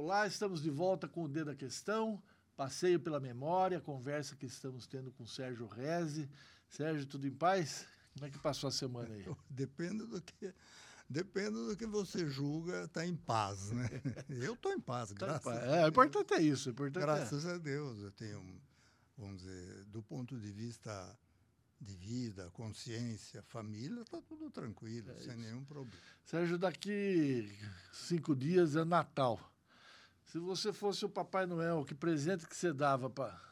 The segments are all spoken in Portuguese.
Olá, estamos de volta com o Dedo da Questão, passeio pela memória, conversa que estamos tendo com o Sérgio Reze. Sérgio, tudo em paz? Como é que passou a semana aí? Depende do que, depende do que você julga, está em paz, né? Eu estou em paz, tá graças em paz. É, o importante é isso. Importante graças é. a Deus, eu tenho, vamos dizer, do ponto de vista de vida, consciência, família, está tudo tranquilo, é sem isso. nenhum problema. Sérgio, daqui cinco dias é Natal. Se você fosse o Papai Noel, que presente que você dava para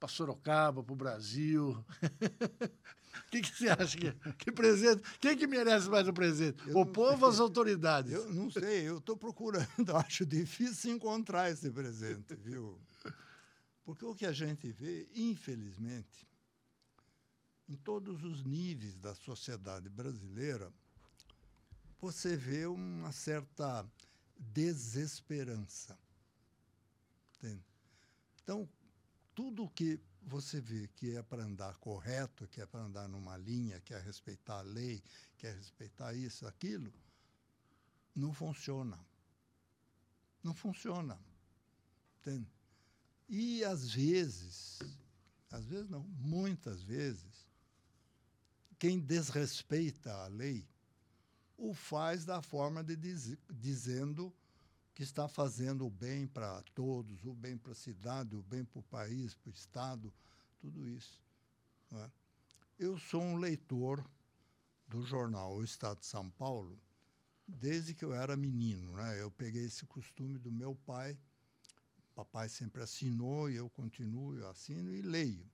para Sorocaba, para o Brasil? O que, que, você acha que, que presente? Quem que merece mais um presente? Eu o povo ou as autoridades? Eu não sei, eu estou procurando, acho difícil encontrar esse presente, viu? Porque o que a gente vê, infelizmente, em todos os níveis da sociedade brasileira, você vê uma certa desesperança. Entende? Então, tudo que você vê que é para andar correto, que é para andar numa linha, que é respeitar a lei, que é respeitar isso, aquilo, não funciona. Não funciona. Entende? E às vezes, às vezes não, muitas vezes, quem desrespeita a lei o faz da forma de diz, dizendo que está fazendo o bem para todos, o bem para a cidade, o bem para o país, para o Estado, tudo isso. É? Eu sou um leitor do jornal O Estado de São Paulo desde que eu era menino. Né? Eu peguei esse costume do meu pai, papai sempre assinou e eu continuo, eu assino e leio.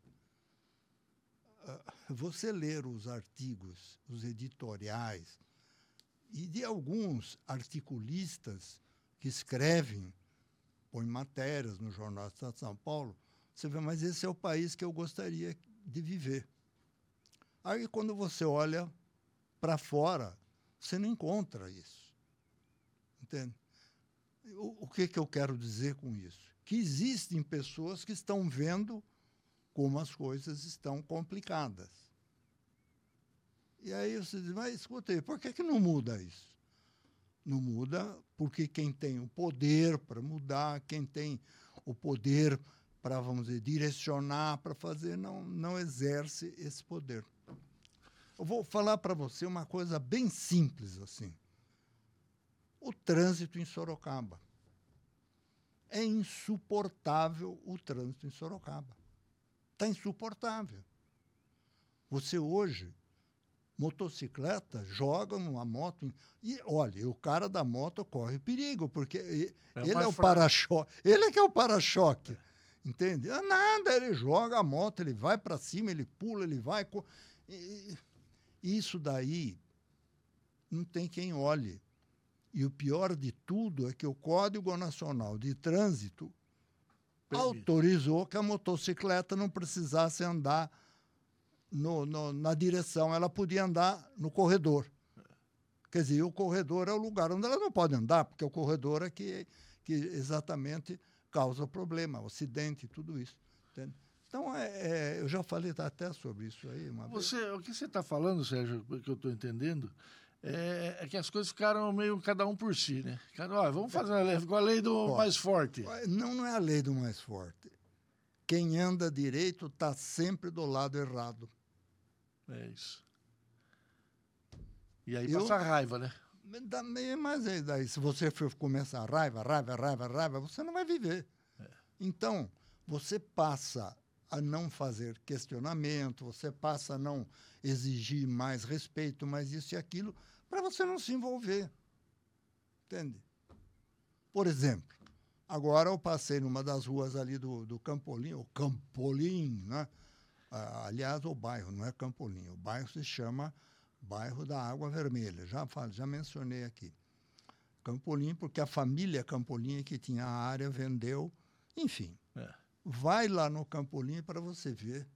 Ah, você ler os artigos, os editoriais, e de alguns articulistas que escrevem, põem matérias no Jornal do Estado de São Paulo, você vê, mas esse é o país que eu gostaria de viver. Aí, quando você olha para fora, você não encontra isso. Entende? O, o que, que eu quero dizer com isso? Que existem pessoas que estão vendo como as coisas estão complicadas. E aí você diz, mas escuta aí, por que, que não muda isso? Não muda porque quem tem o poder para mudar, quem tem o poder para, vamos dizer, direcionar, para fazer, não, não exerce esse poder. Eu vou falar para você uma coisa bem simples assim. O trânsito em Sorocaba. É insuportável o trânsito em Sorocaba. Está insuportável. Você hoje, motocicleta, joga numa moto. E olha, o cara da moto corre perigo, porque é ele é o para-choque. Ele é que é o para-choque. Entende? É nada, ele joga a moto, ele vai para cima, ele pula, ele vai. E, isso daí não tem quem olhe. E o pior de tudo é que o Código Nacional de Trânsito Permite. autorizou que a motocicleta não precisasse andar no, no, na direção, ela podia andar no corredor. Quer dizer, o corredor é o lugar onde ela não pode andar, porque o corredor é que, que exatamente causa o problema, o acidente e tudo isso. Entende? Então, é, é, eu já falei até sobre isso aí. você, vez. O que você está falando, Sérgio, que eu estou entendendo, é, é, que as coisas ficaram meio cada um por si, né? Cada, ó, vamos fazer a lei, ficou a lei do mais forte. Não, não é a lei do mais forte. Quem anda direito está sempre do lado errado. É isso. E aí Eu, passa raiva, né? Mas daí, se você for começar a raiva, raiva, raiva, raiva, você não vai viver. É. Então, você passa a não fazer questionamento, você passa a não exigir mais respeito, mais isso e aquilo, para você não se envolver. Entende? Por exemplo, agora eu passei numa das ruas ali do, do Campolim, o Campolim, né? Ah, aliás, o bairro não é Campolim, o bairro se chama Bairro da Água Vermelha, já, falo, já mencionei aqui. Campolim, porque a família Campolim que tinha a área vendeu, enfim. É. Vai lá no Campolim para você ver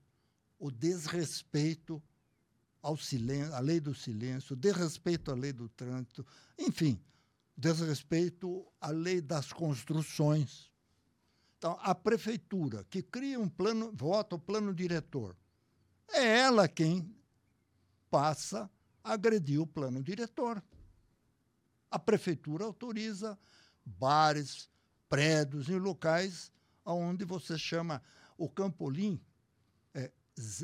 o desrespeito ao silêncio, à lei do silêncio, desrespeito à lei do trânsito, enfim, desrespeito à lei das construções. Então, a prefeitura que cria um plano, vota o plano diretor, é ela quem passa a agredir o plano diretor. A prefeitura autoriza bares, prédios, em locais onde você chama o Campolim, é,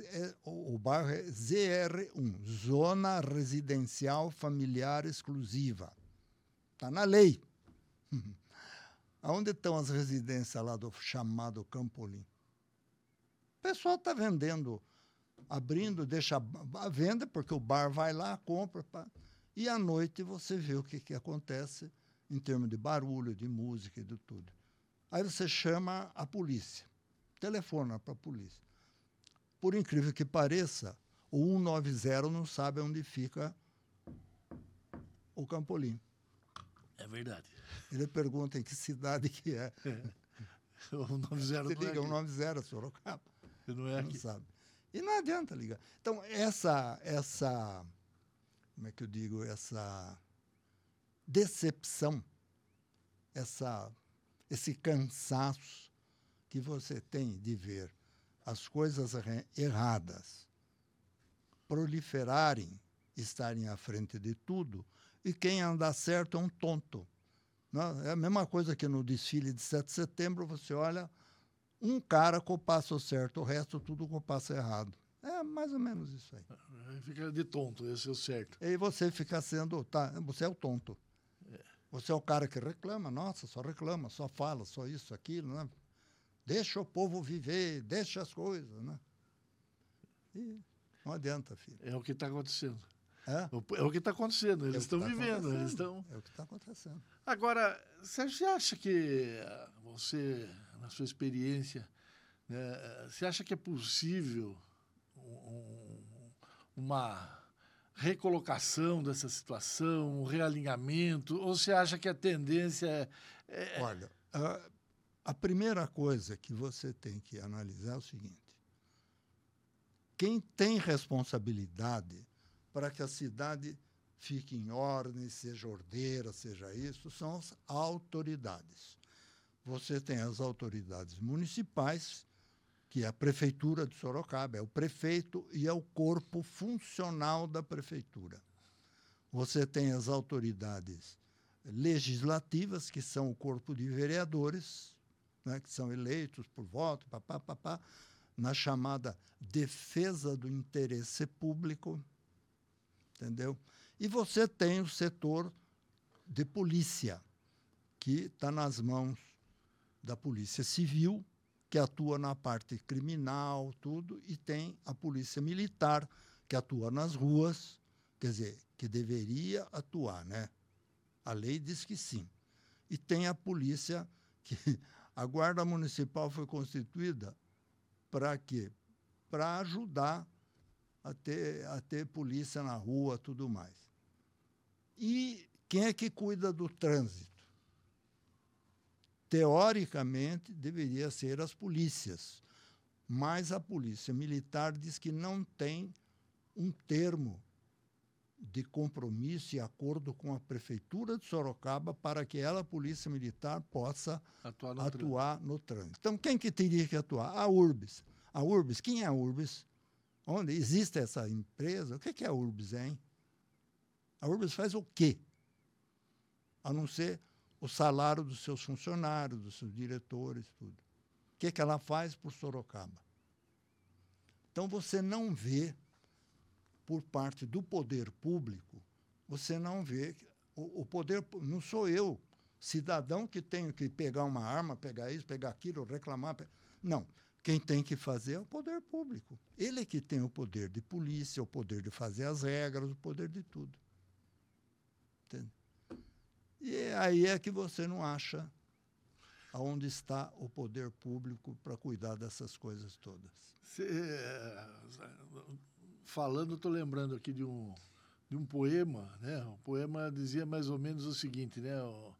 é, o bairro é ZR1, Zona Residencial Familiar Exclusiva. Está na lei. Aonde estão as residências lá do chamado Campolim? O pessoal está vendendo, abrindo, deixa a venda, porque o bar vai lá, compra. Pá, e à noite você vê o que, que acontece em termos de barulho, de música e de tudo. Aí você chama a polícia, telefona para a polícia. Por incrível que pareça, o 190 não sabe onde fica o Campolim. É verdade. Ele pergunta em que cidade que é. é. O 90 Você liga, é o 90 Sorocaba. Não é não sabe. E não adianta ligar. Então, essa, essa, como é que eu digo, essa decepção, essa, esse cansaço que você tem de ver as coisas erradas proliferarem, estarem à frente de tudo, e quem anda certo é um tonto. Não? É a mesma coisa que no desfile de 7 de setembro, você olha um cara com o passo certo, o resto tudo com o passo errado. É mais ou menos isso aí. Fica de tonto, esse é o certo. E você fica sendo. Tá, você é o tonto. Você é o cara que reclama, nossa, só reclama, só fala, só isso, aquilo, né? Deixa o povo viver, deixa as coisas, né? E não adianta, filho. É o que está acontecendo. É? é o que está acontecendo, eles é estão tá vivendo, eles estão... É o que está acontecendo. Agora, você acha que você, na sua experiência, né, você acha que é possível um, uma recolocação dessa situação, um realinhamento? Ou você acha que a tendência é. é... Olha, a, a primeira coisa que você tem que analisar é o seguinte: quem tem responsabilidade para que a cidade fique em ordem, seja ordeira, seja isso, são as autoridades. Você tem as autoridades municipais que é a prefeitura de Sorocaba, é o prefeito e é o corpo funcional da prefeitura. Você tem as autoridades legislativas, que são o corpo de vereadores, né, que são eleitos por voto, papá, papá, na chamada defesa do interesse público, entendeu? E você tem o setor de polícia, que está nas mãos da Polícia Civil, que atua na parte criminal, tudo, e tem a polícia militar, que atua nas ruas, quer dizer, que deveria atuar, né? A lei diz que sim. E tem a polícia, que a Guarda Municipal foi constituída para quê? Para ajudar a ter, a ter polícia na rua tudo mais. E quem é que cuida do trânsito? teoricamente, deveria ser as polícias. Mas a polícia militar diz que não tem um termo de compromisso e acordo com a prefeitura de Sorocaba para que ela, a polícia militar, possa atuar no, atuar trânsito. no trânsito. Então, quem que teria que atuar? A URBS. A URBS, quem é a URBS? Onde existe essa empresa? O que é a URBS, hein? A URBS faz o quê? A não ser o salário dos seus funcionários, dos seus diretores, tudo. O que, que ela faz por Sorocaba? Então você não vê, por parte do poder público, você não vê. O, o poder. Não sou eu, cidadão, que tenho que pegar uma arma, pegar isso, pegar aquilo, reclamar. Não. Quem tem que fazer é o poder público. Ele é que tem o poder de polícia, o poder de fazer as regras, o poder de tudo. Entende? E aí é que você não acha aonde está o poder público para cuidar dessas coisas todas. Cê, eh, falando, estou lembrando aqui de um, de um poema, né? O poema dizia mais ou menos o seguinte, né? O,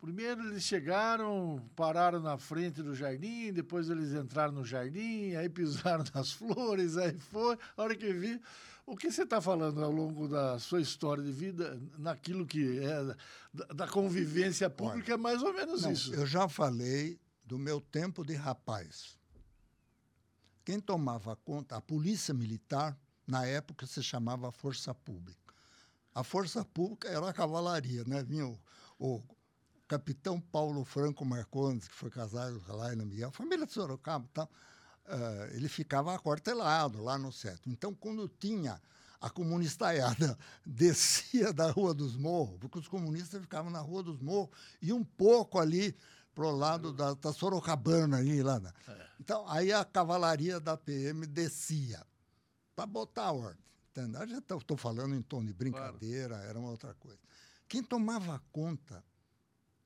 primeiro eles chegaram, pararam na frente do jardim, depois eles entraram no jardim, aí pisaram nas flores, aí foi, a hora que vi, o que você está falando ao longo da sua história de vida, naquilo que é da, da convivência pública, Olha, é mais ou menos não, isso. Eu já falei do meu tempo de rapaz. Quem tomava conta, a polícia militar, na época se chamava Força Pública. A Força Pública era a cavalaria, né? Vinha o, o capitão Paulo Franco Marcondes, que foi casado com a Laila Miguel, família de Sorocaba e tal, uh, ele ficava aquartelado lá no centro. Então, quando tinha a comunistaiada descia da Rua dos Morros, porque os comunistas ficavam na Rua dos Morros e um pouco ali pro lado da, da Sorocabana ali lá. Né? É. Então, aí a cavalaria da PM descia para botar ordem. Entendeu? Já estou falando em tom de brincadeira, claro. era uma outra coisa. Quem tomava conta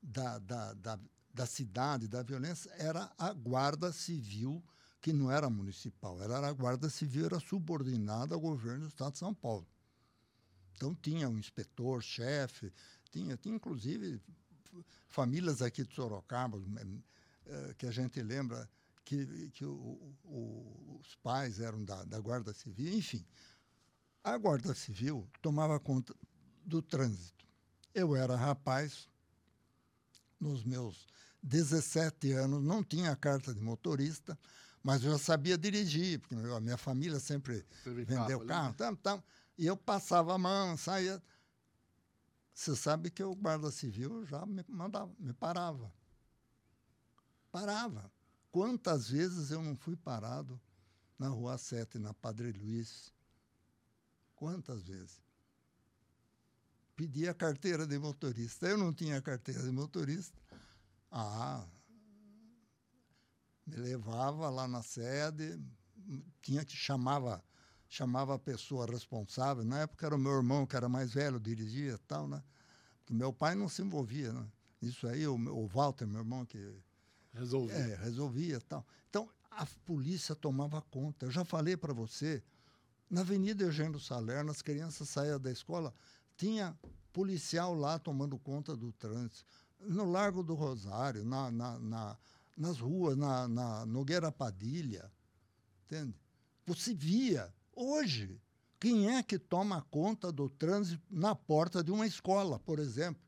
da, da, da, da cidade, da violência, era a Guarda Civil que não era municipal, ela era a Guarda Civil, era subordinada ao governo do Estado de São Paulo. Então tinha um inspetor, chefe, tinha, tinha inclusive famílias aqui de Sorocaba, eh, que a gente lembra que, que o, o, os pais eram da, da Guarda Civil, enfim. A Guarda Civil tomava conta do trânsito. Eu era rapaz, nos meus 17 anos, não tinha carta de motorista, mas eu já sabia dirigir, porque a minha família sempre Teve vendeu carro, carro tam, tam, e eu passava a mão, saía. Você sabe que o guarda civil já me mandava, me parava. Parava. Quantas vezes eu não fui parado na Rua 7, na Padre Luiz? Quantas vezes? Pedia carteira de motorista. Eu não tinha carteira de motorista. Ah, me levava lá na sede, tinha que chamava chamava a pessoa responsável. Na época era o meu irmão que era mais velho, dirigia tal, né? Porque meu pai não se envolvia, né? Isso aí, o, o Walter, meu irmão, que resolvia, é, resolvia tal. Então a polícia tomava conta. Eu já falei para você, na Avenida Eugênio Salerno, as crianças saíam da escola, tinha policial lá tomando conta do trânsito. No Largo do Rosário, na, na, na nas ruas, na, na Nogueira Padilha, entende? Você via, hoje, quem é que toma conta do trânsito na porta de uma escola, por exemplo?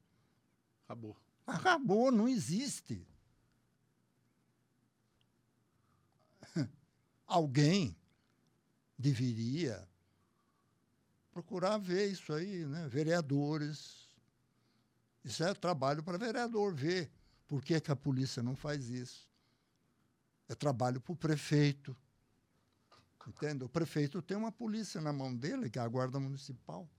Acabou. Acabou, não existe. Alguém deveria procurar ver isso aí, né? Vereadores. Isso é trabalho para vereador ver. Por que, que a polícia não faz isso? É trabalho para o prefeito. Entende? O prefeito tem uma polícia na mão dele, que é a Guarda Municipal.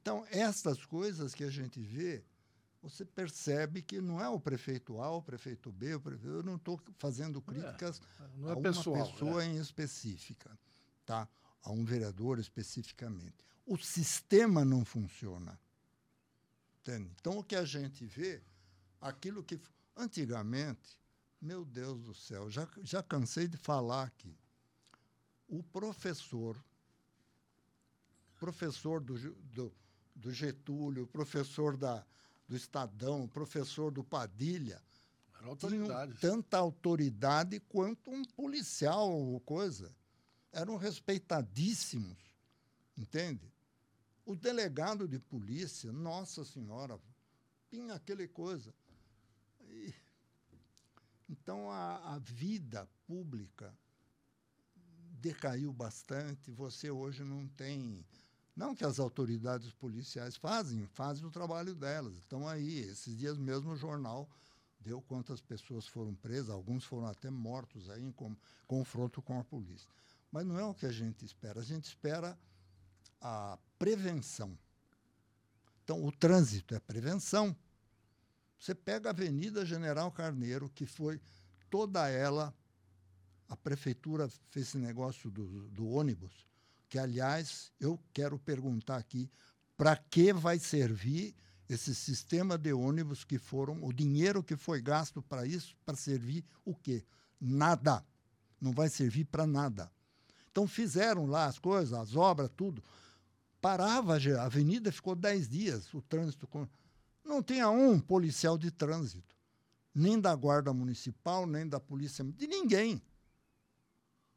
Então, essas coisas que a gente vê, você percebe que não é o prefeito A, o prefeito B, o prefeito... eu não estou fazendo críticas é, é a uma pessoal, pessoa é. em específica, tá? A um vereador especificamente. O sistema não funciona. Entende? Então, o que a gente vê, aquilo que antigamente, meu Deus do céu, já, já cansei de falar aqui. O professor, professor do, do, do Getúlio, professor da, do Estadão, professor do Padilha, tinham tanta autoridade quanto um policial ou coisa. Eram respeitadíssimos, entende? O delegado de polícia, nossa senhora, tinha aquele coisa. E, então, a, a vida pública decaiu bastante. Você hoje não tem. Não que as autoridades policiais fazem, fazem o trabalho delas. Estão aí. Esses dias mesmo o jornal deu quantas pessoas foram presas, alguns foram até mortos aí em com, confronto com a polícia. Mas não é o que a gente espera. A gente espera a prevenção. Então, o trânsito é prevenção. Você pega a Avenida General Carneiro, que foi toda ela, a prefeitura fez esse negócio do, do ônibus, que, aliás, eu quero perguntar aqui, para que vai servir esse sistema de ônibus que foram, o dinheiro que foi gasto para isso, para servir o quê? Nada. Não vai servir para nada. Então fizeram lá as coisas, as obras, tudo parava a avenida, ficou dez dias o trânsito. Com... Não tinha um policial de trânsito, nem da Guarda Municipal, nem da Polícia, de ninguém.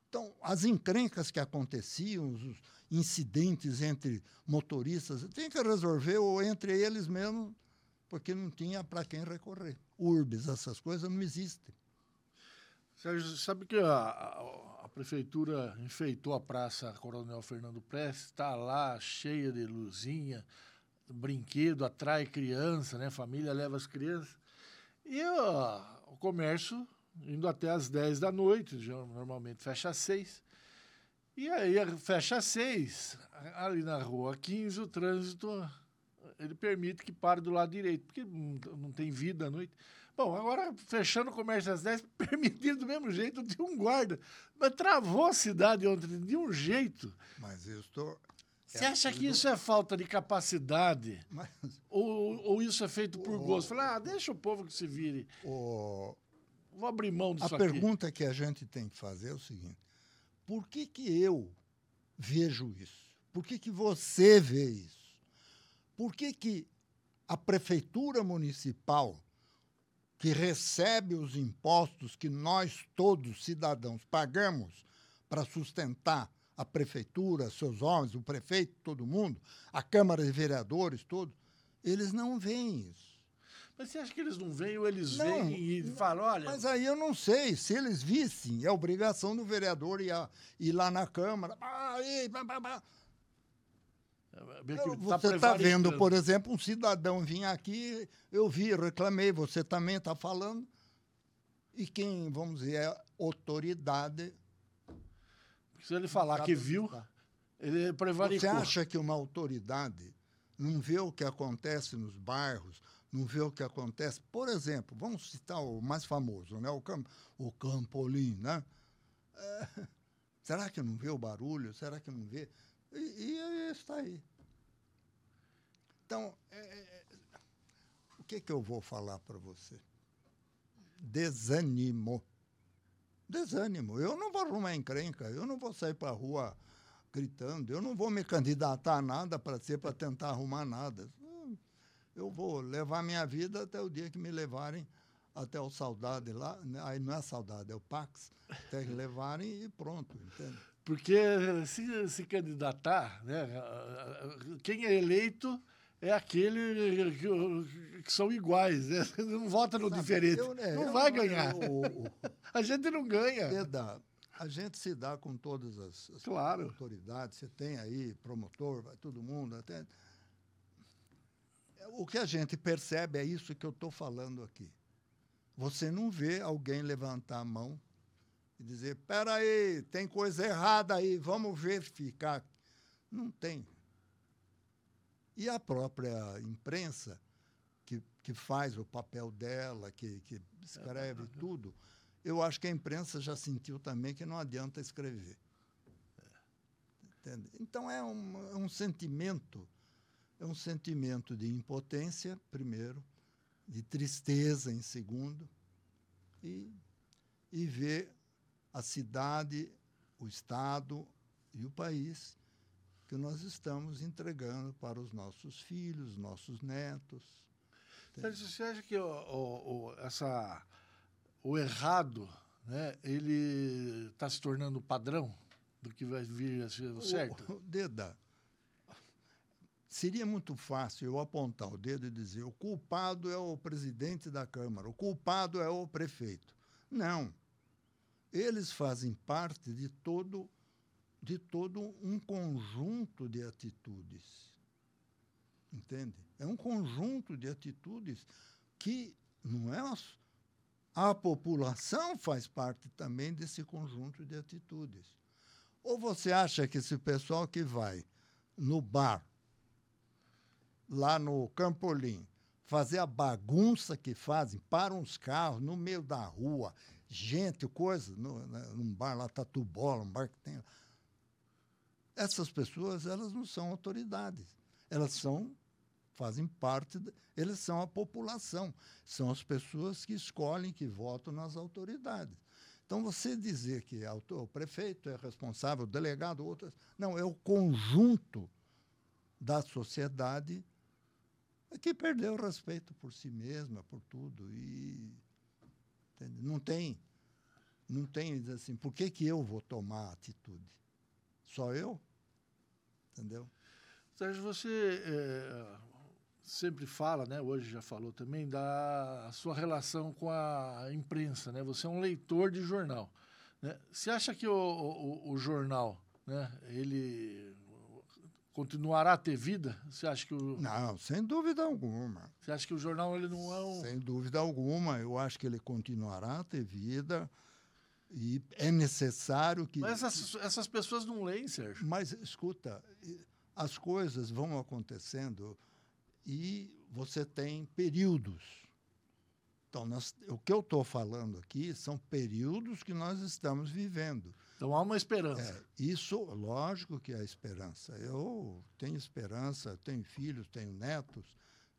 Então, as encrencas que aconteciam, os incidentes entre motoristas, tem que resolver ou entre eles mesmo, porque não tinha para quem recorrer. Urbes, essas coisas não existem. Sérgio, sabe que a, a prefeitura enfeitou a Praça Coronel Fernando Prestes, está lá cheia de luzinha. brinquedo, atrai criança, né? Família leva as crianças. E ó, o comércio indo até às 10 da noite, normalmente fecha às 6. E aí fecha às 6, ali na rua 15, o trânsito ele permite que pare do lado direito, porque não tem vida à noite. Bom, agora fechando o comércio às 10, permitido do mesmo jeito, tinha um guarda. Mas travou a cidade ontem de um jeito. Mas eu estou. Você é acha que isso é falta de capacidade? Mas... Ou, ou isso é feito por o... gosto? Fala, ah, deixa o povo que se vire. O... Vou abrir mão disso A pergunta que a gente tem que fazer é o seguinte: por que, que eu vejo isso? Por que, que você vê isso? Por que, que a prefeitura municipal que recebe os impostos que nós todos cidadãos pagamos para sustentar a prefeitura, seus homens, o prefeito, todo mundo, a Câmara de Vereadores, todos, eles não veem isso. Mas você acha que eles não veem ou eles não, veem e falam, olha. Mas aí eu não sei. Se eles vissem, é obrigação do vereador ir, a, ir lá na Câmara. Ah, aí, bah, bah, bah. Você está tá vendo, por exemplo, um cidadão vir aqui, eu vi, reclamei, você também está falando. E quem, vamos dizer, é autoridade. Se ele falar que viu, ele prevaricou. Você acha que uma autoridade não vê o que acontece nos bairros, não vê o que acontece? Por exemplo, vamos citar o mais famoso, né? o, Camp o Campolim, né? É, será que não vê o barulho? Será que não vê? E, e está aí. Então, é, é, é, o que, que eu vou falar para você? Desânimo. Desânimo. Eu não vou arrumar encrenca, eu não vou sair para a rua gritando, eu não vou me candidatar a nada para ser para tentar arrumar nada. Eu vou levar minha vida até o dia que me levarem até o saudade lá, aí não é saudade, é o Pax, até que levarem e pronto, entende? Porque se se candidatar, né, quem é eleito é aquele que, que são iguais, né? não vota no Sabe, diferente. Eu, né, não vai ganhar. Eu, a gente não ganha. Verdade. A gente se dá com todas as, as claro. autoridades. Você tem aí promotor, vai todo mundo. Até... O que a gente percebe é isso que eu estou falando aqui. Você não vê alguém levantar a mão e dizer: espera aí, tem coisa errada aí, vamos verificar. Não tem. E a própria imprensa, que, que faz o papel dela, que, que escreve é, tudo, eu acho que a imprensa já sentiu também que não adianta escrever. Entende? Então é um, é um sentimento, é um sentimento de impotência, primeiro, de tristeza, em segundo, e, e ver a cidade, o Estado e o país que nós estamos entregando para os nossos filhos, nossos netos. Sérgio, você acha que o, o, o, essa, o errado né, ele está se tornando padrão do que vai vir a ser o certo? O, Deda, seria muito fácil eu apontar o dedo e dizer o culpado é o presidente da Câmara, o culpado é o prefeito. Não eles fazem parte de todo, de todo um conjunto de atitudes. Entende? É um conjunto de atitudes que não é a população faz parte também desse conjunto de atitudes. Ou você acha que esse pessoal que vai no bar, lá no Campolim, fazer a bagunça que fazem, param os carros no meio da rua gente, coisa, no, né, num bar lá, Tatu Bola, um bar que tem. Essas pessoas, elas não são autoridades. Elas são, fazem parte, de, eles são a população. São as pessoas que escolhem, que votam nas autoridades. Então, você dizer que o prefeito é responsável, o delegado, outras. Não, é o conjunto da sociedade que perdeu o respeito por si mesma, por tudo. E Entende? Não tem, não tem diz assim, por que, que eu vou tomar atitude? Só eu? Entendeu? Sérgio, você é, sempre fala, né, hoje já falou também, da sua relação com a imprensa. Né? Você é um leitor de jornal. Né? Você acha que o, o, o jornal, né, ele continuará a ter vida? Você acha que o... Não, sem dúvida alguma. Você acha que o jornal ele não é um... Sem dúvida alguma, eu acho que ele continuará a ter vida e é necessário que... Mas essas, essas pessoas não leem, Sérgio. Mas, escuta, as coisas vão acontecendo e você tem períodos. Então, nós, o que eu estou falando aqui são períodos que nós estamos vivendo. Então há uma esperança. É, isso, lógico que há esperança. Eu tenho esperança, tenho filhos, tenho netos,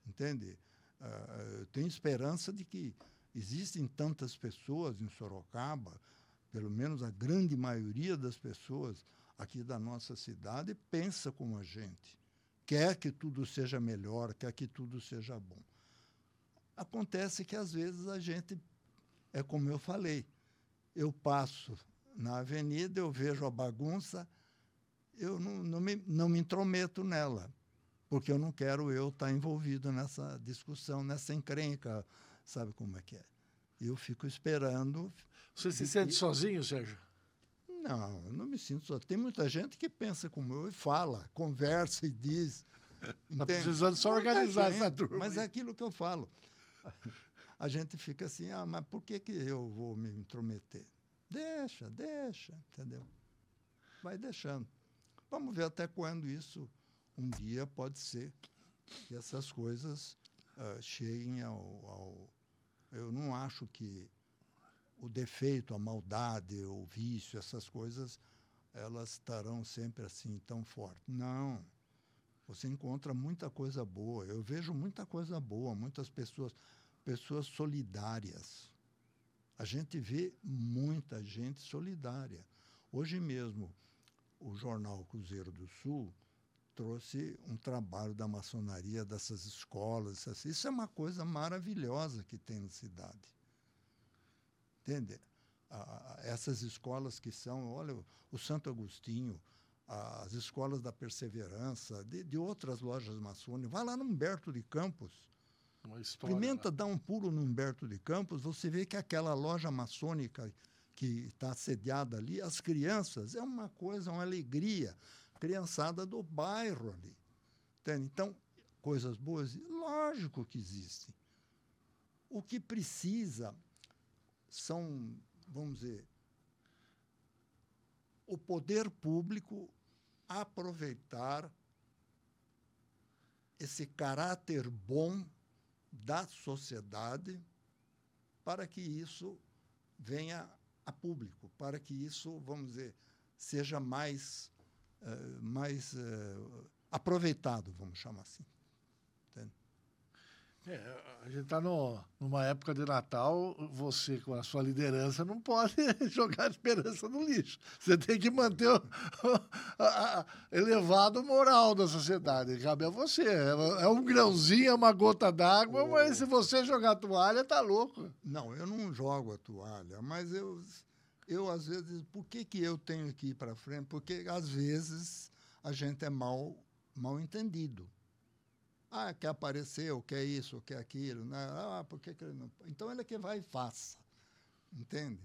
entende? Uh, tenho esperança de que existem tantas pessoas em Sorocaba, pelo menos a grande maioria das pessoas aqui da nossa cidade pensa como a gente, quer que tudo seja melhor, quer que tudo seja bom. Acontece que às vezes a gente é como eu falei, eu passo na avenida, eu vejo a bagunça, eu não, não, me, não me intrometo nela, porque eu não quero eu estar envolvido nessa discussão, nessa encrenca, sabe como é que é? Eu fico esperando. Você se sente sozinho, Sérgio? Não, eu não me sinto só. Tem muita gente que pensa como eu e fala, conversa e diz. Está precisando só organizar gente, essa turma. Mas é aquilo que eu falo. A gente fica assim, ah, mas por que, que eu vou me intrometer? Deixa, deixa, entendeu? Vai deixando. Vamos ver até quando isso um dia pode ser que essas coisas uh, cheguem ao, ao. Eu não acho que o defeito, a maldade, o vício, essas coisas, elas estarão sempre assim tão fortes. Não. Você encontra muita coisa boa. Eu vejo muita coisa boa, muitas pessoas, pessoas solidárias a gente vê muita gente solidária. Hoje mesmo, o jornal Cruzeiro do Sul trouxe um trabalho da maçonaria dessas escolas. Isso é uma coisa maravilhosa que tem na cidade. Entende? essas escolas que são, olha, o Santo Agostinho, as escolas da Perseverança, de, de outras lojas maçônicas. Vai lá no Humberto de Campos história, Experimenta né? dar um pulo no Humberto de Campos, você vê que aquela loja maçônica que está sediada ali, as crianças, é uma coisa, uma alegria. Criançada do bairro ali. Entende? Então, coisas boas, lógico que existem. O que precisa são, vamos dizer, o poder público aproveitar esse caráter bom da sociedade para que isso venha a público, para que isso, vamos dizer, seja mais, uh, mais uh, aproveitado, vamos chamar assim. É, a gente está numa época de Natal, você com a sua liderança não pode jogar a esperança no lixo. Você tem que manter o, a, a, elevado moral da sociedade. Cabe a você. É, é um grãozinho, é uma gota d'água, oh. mas se você jogar a toalha, tá louco. Não, eu não jogo a toalha, mas eu, eu às vezes, por que, que eu tenho que ir para frente? Porque às vezes a gente é mal, mal entendido. Ah, quer aparecer, ou quer isso, ou quer aquilo. Né? Ah, por que, que ele não. Então ele é que vai e faça. Entende?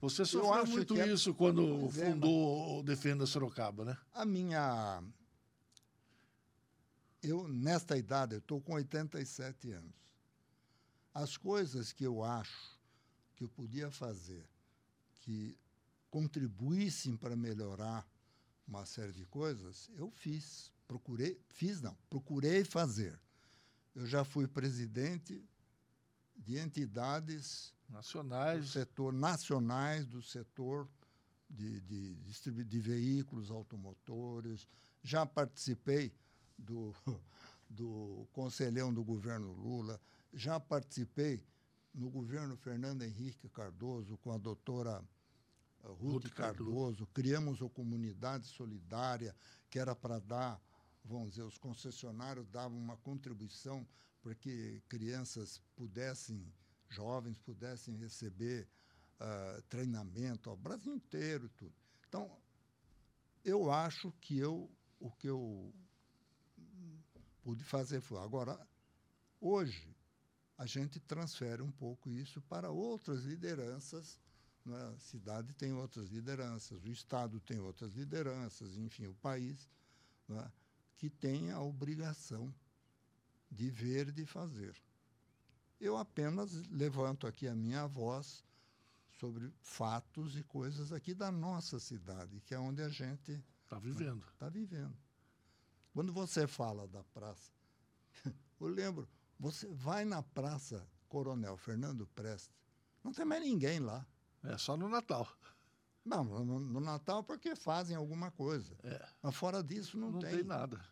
Você sofreu muito é isso quando fundou o Defenda Sorocaba, né? A minha. Eu, nesta idade, eu estou com 87 anos. As coisas que eu acho que eu podia fazer que contribuíssem para melhorar uma série de coisas, eu fiz procurei, fiz não, procurei fazer. Eu já fui presidente de entidades nacionais do setor nacionais do setor de, de, de, de veículos automotores. Já participei do, do conselhão do governo Lula, já participei no governo Fernando Henrique Cardoso com a doutora eh, Ruth, Ruth Cardoso. Cardoso. Criamos a comunidade solidária que era para dar vamos dizer, os concessionários davam uma contribuição para que crianças pudessem, jovens pudessem receber uh, treinamento ao Brasil inteiro tudo. Então, eu acho que eu o que eu pude fazer foi agora hoje a gente transfere um pouco isso para outras lideranças Né? A cidade tem outras lideranças, o Estado tem outras lideranças, enfim, o país, né? Que tem a obrigação de ver e de fazer. Eu apenas levanto aqui a minha voz sobre fatos e coisas aqui da nossa cidade, que é onde a gente está vivendo. Está vivendo. Quando você fala da praça, eu lembro, você vai na praça Coronel Fernando Prestes, não tem mais ninguém lá. É só no Natal. Não, no, no Natal porque fazem alguma coisa. É. Mas fora disso não, não tem. Não tem nada.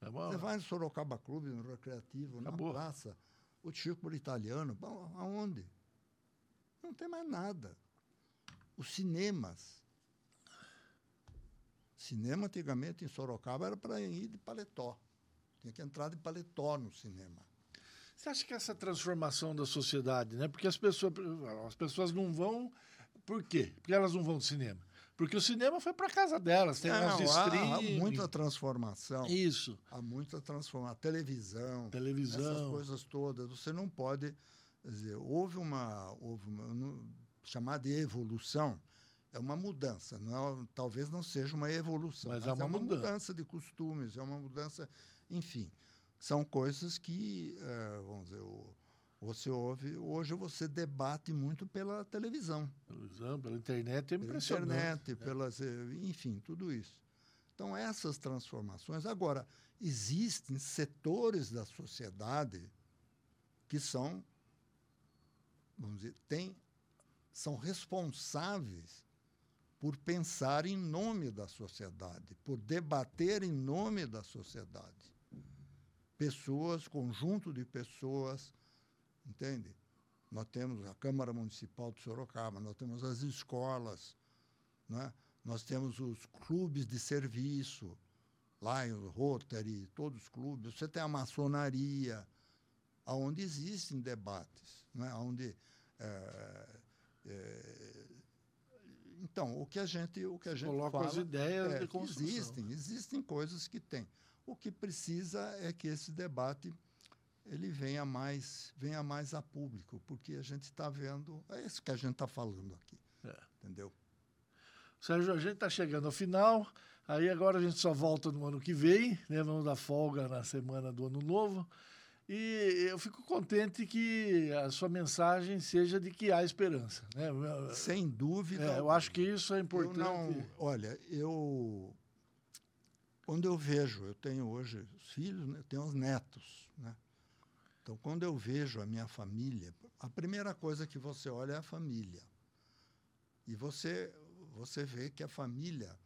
É uma... Você vai no Sorocaba Clube, no Recreativo, Acabou. na praça, o Círculo Italiano, bom, aonde? Não tem mais nada. Os cinemas. Cinema, antigamente, em Sorocaba, era para ir de paletó. Tinha que entrar de paletó no cinema. Você acha que essa transformação da sociedade, né? Porque as pessoas, as pessoas não vão. Por quê? Porque elas não vão ao cinema. Porque o cinema foi para casa delas, tem não, de streaming. Há muita transformação. Isso. Há muita transformação. Televisão. Televisão. Essas coisas todas. Você não pode. Dizer, houve uma. Houve uma chamada de evolução. É uma mudança. Não, é, talvez não seja uma evolução. Mas, mas é uma, é uma mudança. mudança de costumes, é uma mudança. Enfim, são coisas que, é, vamos dizer, o, você ouve, hoje você debate muito pela televisão. Televisão, pela internet, é impressionante. Pela internet, é. pelas, enfim, tudo isso. Então, essas transformações. Agora, existem setores da sociedade que são, vamos dizer, tem, são responsáveis por pensar em nome da sociedade, por debater em nome da sociedade. Pessoas, conjunto de pessoas entende? Nós temos a Câmara Municipal de Sorocaba, nós temos as escolas, né? nós temos os clubes de serviço, lá em Rotary, todos os clubes. Você tem a maçonaria, onde existem debates, né? onde é, é, então o que a gente o que a gente coloca fala as ideias é, de construção. existem existem coisas que tem o que precisa é que esse debate ele venha mais, venha mais a público, porque a gente está vendo, é isso que a gente está falando aqui. É. Entendeu? Sérgio, a gente está chegando ao final, aí agora a gente só volta no ano que vem, né? vamos dar folga na semana do ano novo. E eu fico contente que a sua mensagem seja de que há esperança. Né? Sem dúvida. É, eu acho que isso é importante. Eu não, olha, eu. Quando eu vejo, eu tenho hoje os filhos, né, tenho os netos, né? Então, quando eu vejo a minha família, a primeira coisa que você olha é a família. E você, você vê que a família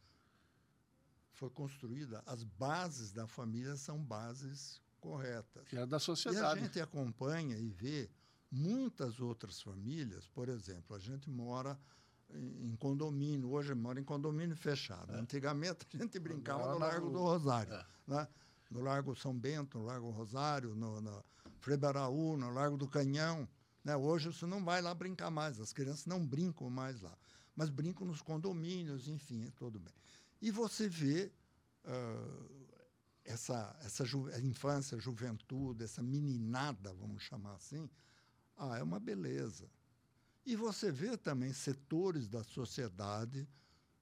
foi construída, as bases da família são bases corretas. Que é da sociedade. E a gente acompanha e vê muitas outras famílias, por exemplo, a gente mora em condomínio, hoje mora em condomínio fechado. É. Antigamente a gente brincava no Largo do Rosário. É. Né? No Largo São Bento, no Largo Rosário, no, no, Frebaraú, no Largo do Canhão. Né? Hoje você não vai lá brincar mais, as crianças não brincam mais lá, mas brincam nos condomínios, enfim, tudo bem. E você vê uh, essa, essa ju infância, juventude, essa meninada, vamos chamar assim, ah, é uma beleza. E você vê também setores da sociedade,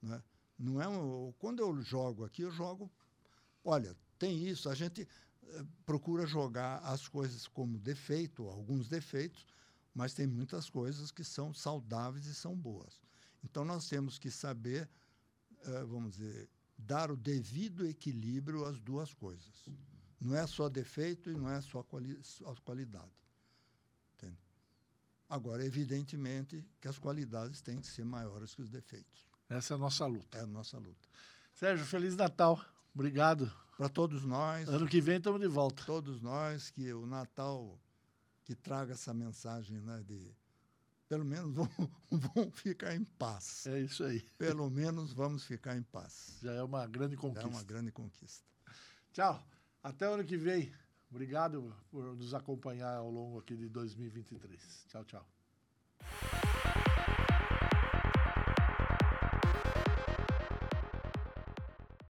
né? não é um, quando eu jogo aqui, eu jogo, olha, tem isso, a gente procura jogar as coisas como defeito, alguns defeitos, mas tem muitas coisas que são saudáveis e são boas. Então nós temos que saber, uh, vamos dizer, dar o devido equilíbrio às duas coisas. Não é só defeito e não é só quali qualidade. Entende? Agora, evidentemente que as qualidades têm que ser maiores que os defeitos. Essa é a nossa luta. É a nossa luta. Sérgio, Feliz Natal. Obrigado para todos nós. Ano que vem estamos de volta. Todos nós, que o Natal que traga essa mensagem né, de pelo menos vão, vão ficar em paz. É isso aí. Pelo menos vamos ficar em paz. Já é uma grande conquista. É uma grande conquista. Tchau. Até o ano que vem. Obrigado por nos acompanhar ao longo aqui de 2023. Tchau, tchau.